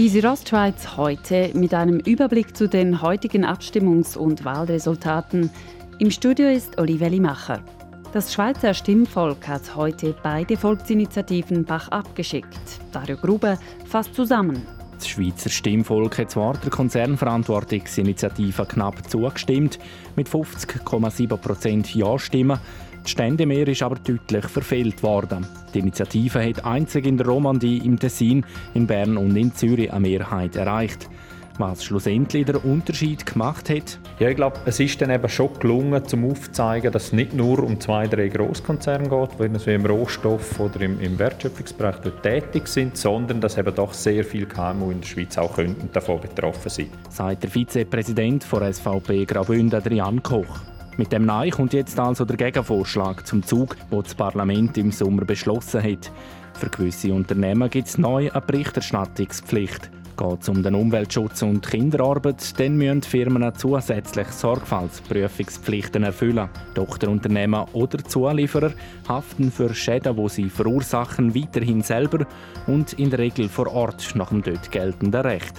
Die Südostschweiz heute mit einem Überblick zu den heutigen Abstimmungs- und Wahlresultaten. Im Studio ist Olivia Limacher. Das Schweizer Stimmvolk hat heute beide Volksinitiativen Bach abgeschickt. Dario Gruber fasst zusammen. Das Schweizer Stimmvolk hat zwar der Konzernverantwortungsinitiative knapp zugestimmt, mit 50,7% Ja-Stimmen. Die Ständemehr ist aber deutlich verfehlt worden. Die Initiative hat einzig in der Romandie, im Tessin, in Bern und in Zürich eine Mehrheit erreicht. Was schlussendlich der Unterschied gemacht hat? Ja, ich glaube, es ist dann eben schon gelungen, zum aufzuzeigen, dass es nicht nur um zwei, drei Großkonzerne geht, die so im Rohstoff- oder im, im Wertschöpfungsbereich tätig sind, sondern dass eben doch sehr viele KMU in der Schweiz auch könnten davon betroffen sein. Sagt der Vizepräsident von SVP Graubünden, Adrian Koch. Mit dem Nein kommt jetzt also der Gegenvorschlag zum Zug, wo das Parlament im Sommer beschlossen hat. Für gewisse Unternehmen gibt es neu eine Berichterstattungspflicht. Geht es um den Umweltschutz und Kinderarbeit, dann müssen Firmen zusätzlich Sorgfaltsprüfungspflichten erfüllen. Unternehmer oder Zulieferer haften für Schäden, die sie verursachen, weiterhin selber und in der Regel vor Ort nach dem dort geltenden Recht.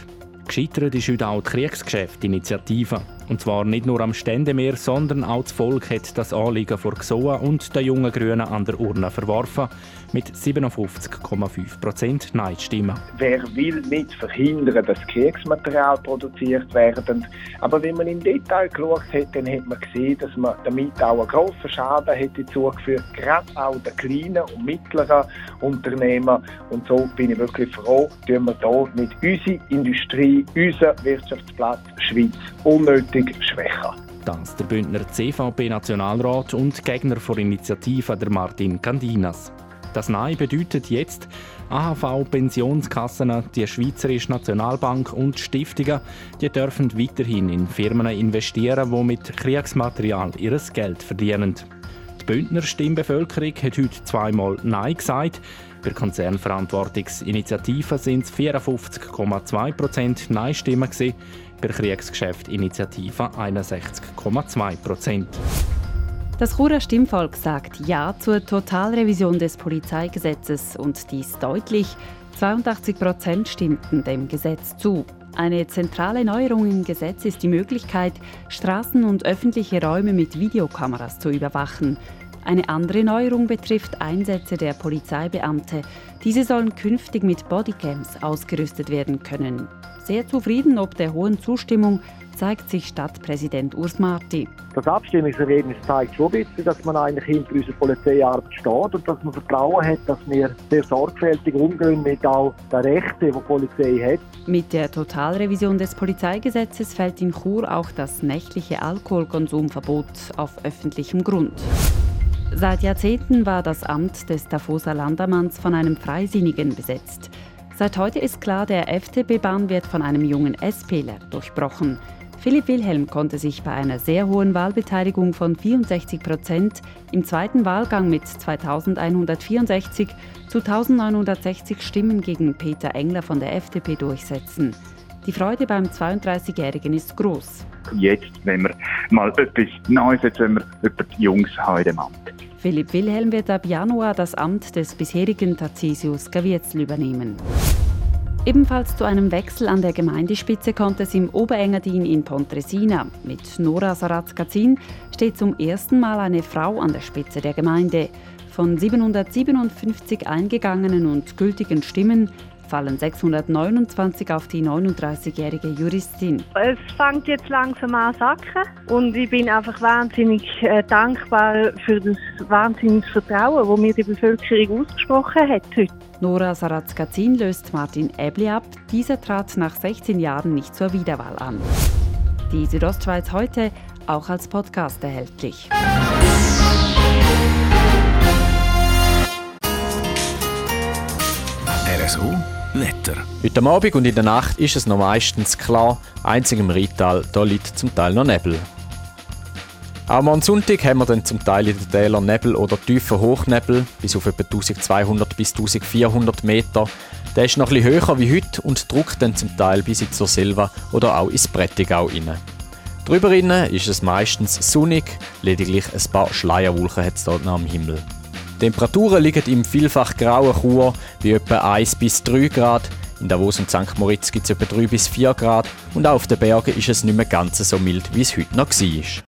Gescheitert ist heute auch die Kriegsgeschäft-Initiative. Und zwar nicht nur am Ständemeer, sondern auch das Volk hat das Anliegen vor GSOA und den jungen Grünen an der Urne verworfen. Mit 57,5% Nein-Stimmen. Wer will nicht verhindern, dass Kriegsmaterial produziert werden? Aber wenn man im Detail geschaut hat, dann hat man gesehen, dass man damit auch einen grossen Schaden hätte zugeführt, gerade auch den kleinen und mittleren Unternehmen. Und so bin ich wirklich froh, dass wir hier mit unserer Industrie, unserem Wirtschaftsplatz Schweiz unnötig künftig schwächer. Das der Bündner CVP-Nationalrat und Gegner der Initiative der Martin Candinas. Das Nein bedeutet jetzt, AHV, Pensionskassen, die Schweizerische Nationalbank und Stiftungen, die dürfen weiterhin in Firmen investieren, die mit Kriegsmaterial ihr Geld verdienen. Die Bündner Stimmbevölkerung hat heute zweimal Nein gesagt. Bei der Konzernverantwortungsinitiative sind es 54,2% Nein-Stimmen bei der Kriegsgeschäft-Initiative 61,2 Prozent. Das Churer Stimmvolk sagt Ja zur Totalrevision des Polizeigesetzes und dies deutlich. 82 Prozent stimmten dem Gesetz zu. Eine zentrale Neuerung im Gesetz ist die Möglichkeit, Straßen und öffentliche Räume mit Videokameras zu überwachen. Eine andere Neuerung betrifft Einsätze der Polizeibeamte. Diese sollen künftig mit Bodycams ausgerüstet werden können. Sehr zufrieden ob der hohen Zustimmung zeigt sich Stadtpräsident Urs Marti. Das Abstimmungsergebnis zeigt schon ein bisschen, dass man eigentlich hinter unserer Polizeiarbeit steht und dass man Vertrauen hat, dass wir sehr sorgfältig umgehen mit all den Rechten, die die Polizei hat. Mit der Totalrevision des Polizeigesetzes fällt in Chur auch das nächtliche Alkoholkonsumverbot auf öffentlichem Grund. Seit Jahrzehnten war das Amt des Tafosa Landermanns von einem Freisinnigen besetzt. Seit heute ist klar, der FDP-Bahn wird von einem jungen SPler durchbrochen. Philipp Wilhelm konnte sich bei einer sehr hohen Wahlbeteiligung von 64 Prozent im zweiten Wahlgang mit 2164 zu 1960 Stimmen gegen Peter Engler von der FDP durchsetzen. Die Freude beim 32-Jährigen ist groß. Jetzt, wenn wir mal etwas Neues, jetzt wenn wir über die Jungs haben in dem Amt. Philipp Wilhelm wird ab Januar das Amt des bisherigen Tarcisius Gavietzel übernehmen. Ebenfalls zu einem Wechsel an der Gemeindespitze kommt es im Oberengadin in Pontresina. Mit Nora Saratz-Kazin steht zum ersten Mal eine Frau an der Spitze der Gemeinde. Von 757 eingegangenen und gültigen Stimmen fallen 629 auf die 39-jährige Juristin. Es fängt jetzt langsam an sacken und ich bin einfach wahnsinnig äh, dankbar für das wahnsinnige Vertrauen, das mir die Bevölkerung ausgesprochen hat heute. Nora Saratz-Kazin löst Martin Ebli ab. Dieser trat nach 16 Jahren nicht zur Wiederwahl an. Die Südostschweiz heute auch als Podcast erhältlich. RSO Wetter. Heute Abend und in der Nacht ist es noch meistens klar, einzig im Rheintal, da liegt zum Teil noch Nebel. Auch am Sonntag haben wir dann zum Teil in den Tälern Nebel oder tiefen Hochnebel bis auf etwa 1200 bis 1400 Meter. Der ist noch etwas höher wie heute und drückt dann zum Teil bis zur Silva oder auch ins Prättigau rein. Drüber ist es meistens sonnig, lediglich ein paar Schleierwolken hat es dort noch am Himmel. Temperaturen liegen im vielfach grauen Chur bei etwa 1 bis 3 Grad, In Davos und St. Moritz gibt es etwa 3 bis 4 Grad und auch auf den Bergen ist es nicht mehr ganz so mild, wie es heute noch war.